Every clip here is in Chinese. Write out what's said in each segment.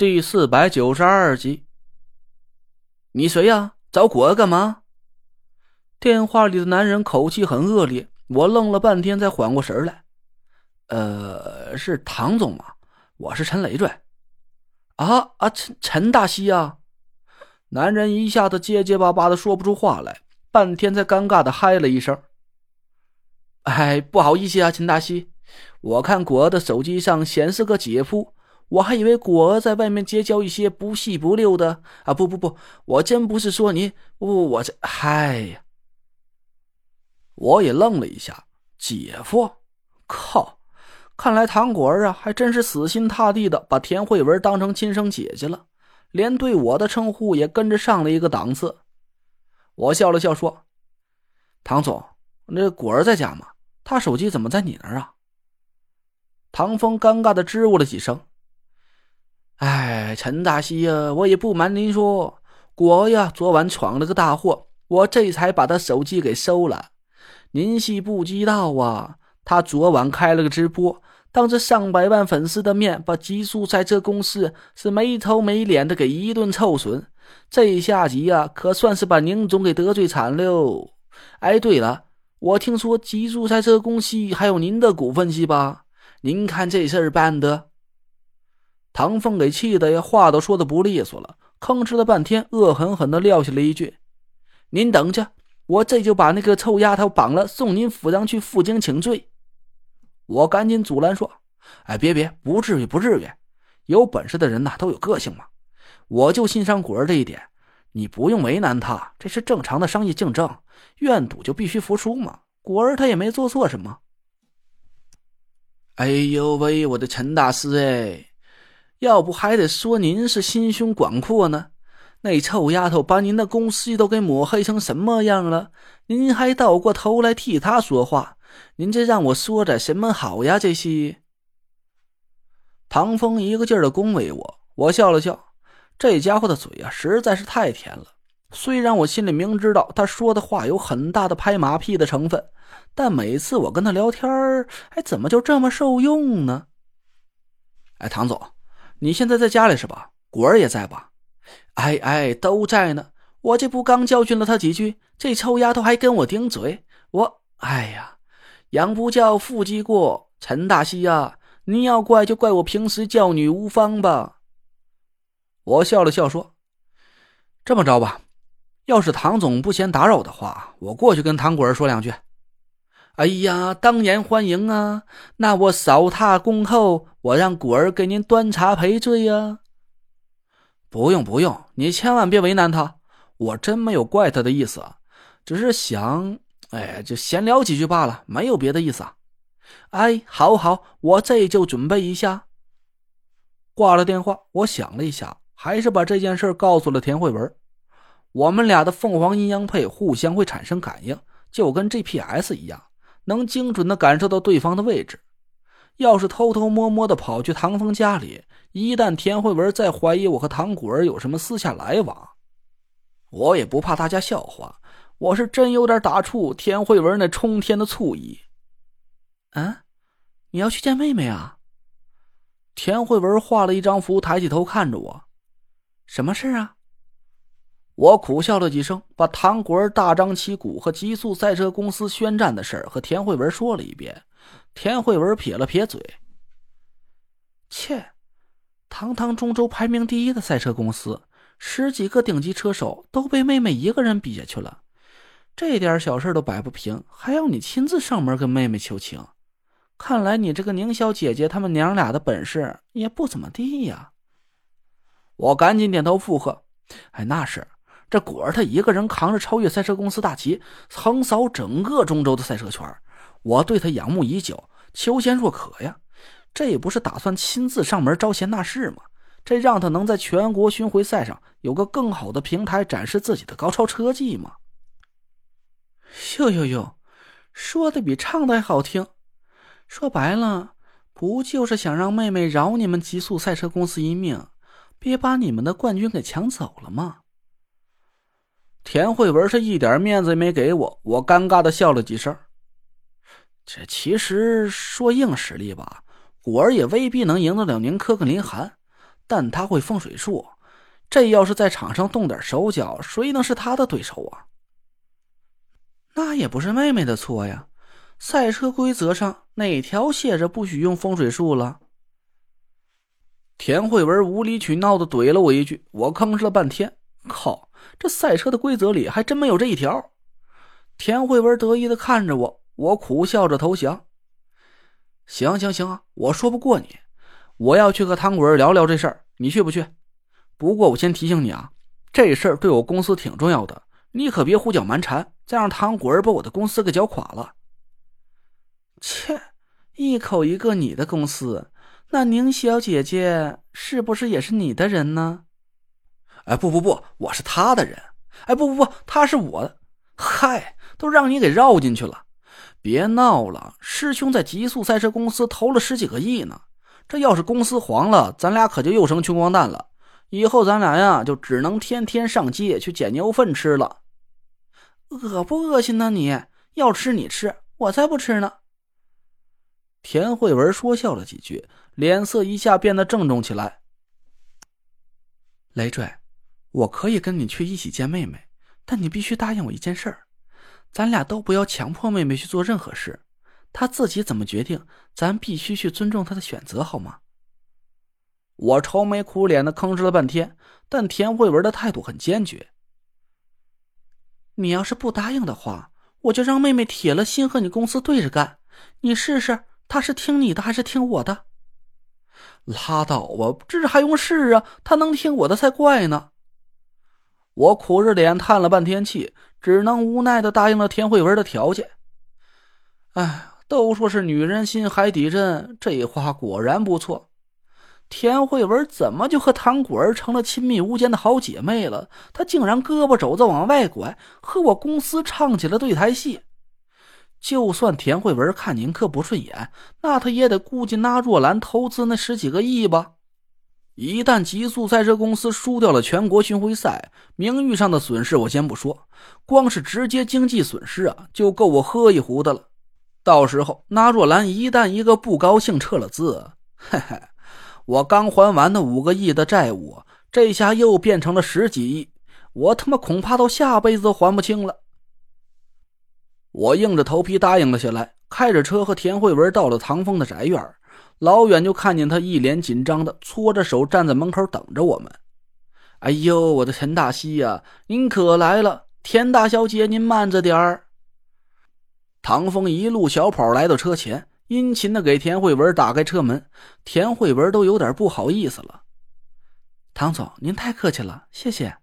第四百九十二集，你谁呀？找果儿干嘛？电话里的男人口气很恶劣，我愣了半天才缓过神来。呃，是唐总吗？我是陈累赘。啊啊，陈陈大西啊！男人一下子结结巴巴的说不出话来，半天才尴尬的嗨了一声。哎，不好意思啊，陈大西，我看果儿的手机上显示个姐夫。我还以为果儿在外面结交一些不细不溜的啊！不不不，我真不是说你，我我这嗨呀！我也愣了一下，姐夫，靠！看来唐果儿啊，还真是死心塌地的把田慧文当成亲生姐姐了，连对我的称呼也跟着上了一个档次。我笑了笑说：“唐总，那果儿在家吗？他手机怎么在你那儿啊？”唐风尴尬的支吾了几声。哎，陈大西呀，我也不瞒您说，果呀昨晚闯了个大祸，我这才把他手机给收了。您系不知道啊，他昨晚开了个直播，当着上百万粉丝的面，把极速赛车公司是没头没脸的给一顿臭损。这下集呀，可算是把宁总给得罪惨了。哎，对了，我听说极速赛车公司还有您的股份是吧？您看这事儿办的。唐凤给气的呀，话都说的不利索了，吭哧了半天，恶狠狠的撂下了一句：“您等着，我这就把那个臭丫头绑了，送您府上去负荆请罪。”我赶紧阻拦说：“哎，别别，不至于，不至于，有本事的人呐都有个性嘛。我就欣赏果儿这一点，你不用为难他，这是正常的商业竞争，愿赌就必须服输嘛。果儿他也没做错什么。”哎呦喂，我的陈大师哎！要不还得说您是心胸广阔呢？那臭丫头把您的公司都给抹黑成什么样了？您还倒过头来替她说话？您这让我说点什么好呀？这些。唐风一个劲儿的恭维我，我笑了笑。这家伙的嘴啊，实在是太甜了。虽然我心里明知道他说的话有很大的拍马屁的成分，但每次我跟他聊天儿，哎，怎么就这么受用呢？哎，唐总。你现在在家里是吧？果儿也在吧？哎哎，都在呢。我这不刚教训了他几句，这臭丫头还跟我顶嘴。我哎呀，养不教，父之过。陈大西呀，你要怪就怪我平时教女无方吧。我笑了笑说：“这么着吧，要是唐总不嫌打扰的话，我过去跟唐果儿说两句。”哎呀，当然欢迎啊！那我扫榻恭候，我让果儿给您端茶赔罪呀。不用不用，你千万别为难他，我真没有怪他的意思，只是想，哎，就闲聊几句罢了，没有别的意思。哎，好好，我这就准备一下。挂了电话，我想了一下，还是把这件事告诉了田慧文。我们俩的凤凰阴阳配互相会产生感应，就跟 GPS 一样。能精准的感受到对方的位置。要是偷偷摸摸的跑去唐风家里，一旦田慧文再怀疑我和唐果儿有什么私下来往，我也不怕大家笑话。我是真有点打怵田慧文那冲天的醋意。啊，你要去见妹妹啊？田慧文画了一张符，抬起头看着我。什么事啊？我苦笑了几声，把唐果儿大张旗鼓和极速赛车公司宣战的事儿和田慧文说了一遍。田慧文撇了撇嘴：“切，堂堂中州排名第一的赛车公司，十几个顶级车手都被妹妹一个人比下去了，这点小事都摆不平，还要你亲自上门跟妹妹求情？看来你这个宁小姐姐他们娘俩的本事也不怎么地呀。”我赶紧点头附和：“哎，那是。”这果儿他一个人扛着超越赛车公司大旗，横扫整个中州的赛车圈，我对他仰慕已久，求贤若渴呀。这也不是打算亲自上门招贤纳士吗？这让他能在全国巡回赛上有个更好的平台展示自己的高超车技吗？哟哟哟，说的比唱的还好听。说白了，不就是想让妹妹饶你们极速赛车公司一命，别把你们的冠军给抢走了吗？田慧文是一点面子也没给我，我尴尬的笑了几声。这其实说硬实力吧，果儿也未必能赢得了宁珂跟林寒，但他会风水术，这要是在场上动点手脚，谁能是他的对手啊？那也不是妹妹的错呀，赛车规则上哪条写着不许用风水术了？田慧文无理取闹的怼了我一句，我吭哧了半天，靠，这赛车的规则里还真没有这一条。田慧文得意的看着我，我苦笑着投降。行行行，我说不过你，我要去和唐果儿聊聊这事儿，你去不去？不过我先提醒你啊，这事儿对我公司挺重要的，你可别胡搅蛮缠，再让唐果儿把我的公司给搅垮了。切，一口一个你的公司，那宁小姐姐是不是也是你的人呢？哎，不不不，我是他的人。哎，不不不，他是我的。嗨。都让你给绕进去了，别闹了！师兄在极速赛车公司投了十几个亿呢，这要是公司黄了，咱俩可就又成穷光蛋了。以后咱俩呀，就只能天天上街去捡牛粪吃了。恶不恶心呢？你要吃你吃，我才不吃呢！田慧文说笑了几句，脸色一下变得郑重起来。雷坠，我可以跟你去一起见妹妹，但你必须答应我一件事儿。咱俩都不要强迫妹妹去做任何事，她自己怎么决定，咱必须去尊重她的选择，好吗？我愁眉苦脸的吭哧了半天，但田慧文的态度很坚决。你要是不答应的话，我就让妹妹铁了心和你公司对着干，你试试，她是听你的还是听我的？拉倒吧，这还用试啊？她能听我的才怪呢！我苦着脸叹了半天气。只能无奈的答应了田慧文的条件。哎，都说是女人心海底针，这话果然不错。田慧文怎么就和唐果儿成了亲密无间的好姐妹了？她竟然胳膊肘子往外拐，和我公司唱起了对台戏。就算田慧文看宁克不顺眼，那她也得顾及那若兰投资那十几个亿吧。一旦极速赛车公司输掉了全国巡回赛，名誉上的损失我先不说，光是直接经济损失啊，就够我喝一壶的了。到时候那若兰一旦一个不高兴撤了资，嘿嘿，我刚还完那五个亿的债务，这下又变成了十几亿，我他妈恐怕到下辈子都还不清了。我硬着头皮答应了下来，开着车和田慧文到了唐风的宅院。老远就看见他一脸紧张的搓着手站在门口等着我们。哎呦，我的田大西呀，您可来了！田大小姐，您慢着点儿。唐风一路小跑来到车前，殷勤的给田慧文打开车门。田慧文都有点不好意思了。唐总，您太客气了，谢谢。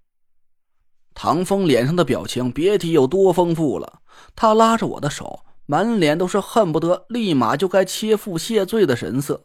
唐风脸上的表情别提有多丰富了，他拉着我的手。满脸都是恨不得立马就该切腹谢罪的神色。